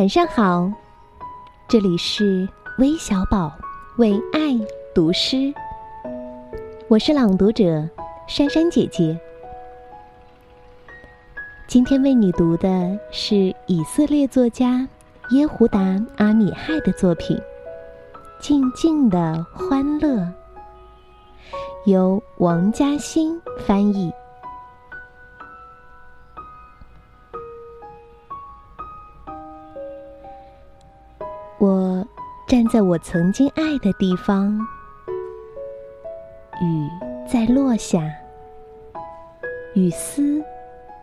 晚上好，这里是微小宝为爱读诗，我是朗读者珊珊姐姐。今天为你读的是以色列作家耶胡达·阿米亥的作品《静静的欢乐》，由王嘉欣翻译。站在我曾经爱的地方，雨在落下，雨丝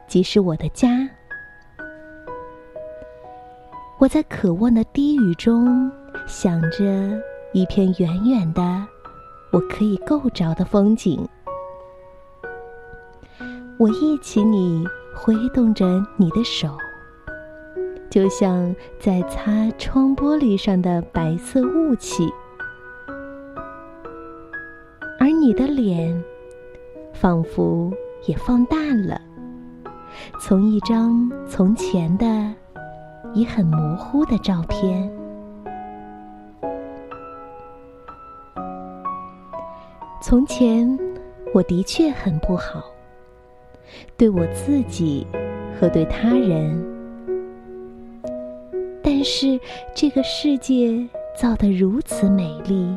即是我的家。我在渴望的低语中，想着一片远远的我可以够着的风景。我忆起你，挥动着你的手。就像在擦窗玻璃上的白色雾气，而你的脸仿佛也放大了，从一张从前的已很模糊的照片。从前我的确很不好，对我自己和对他人。但是这个世界造得如此美丽，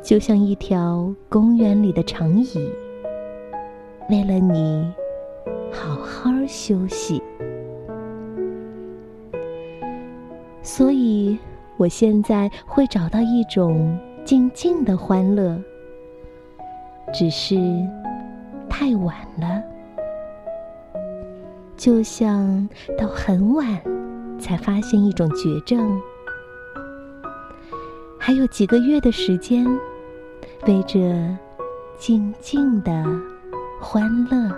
就像一条公园里的长椅，为了你好好休息。所以，我现在会找到一种静静的欢乐，只是太晚了，就像到很晚。才发现一种绝症。还有几个月的时间，为这静静的欢乐。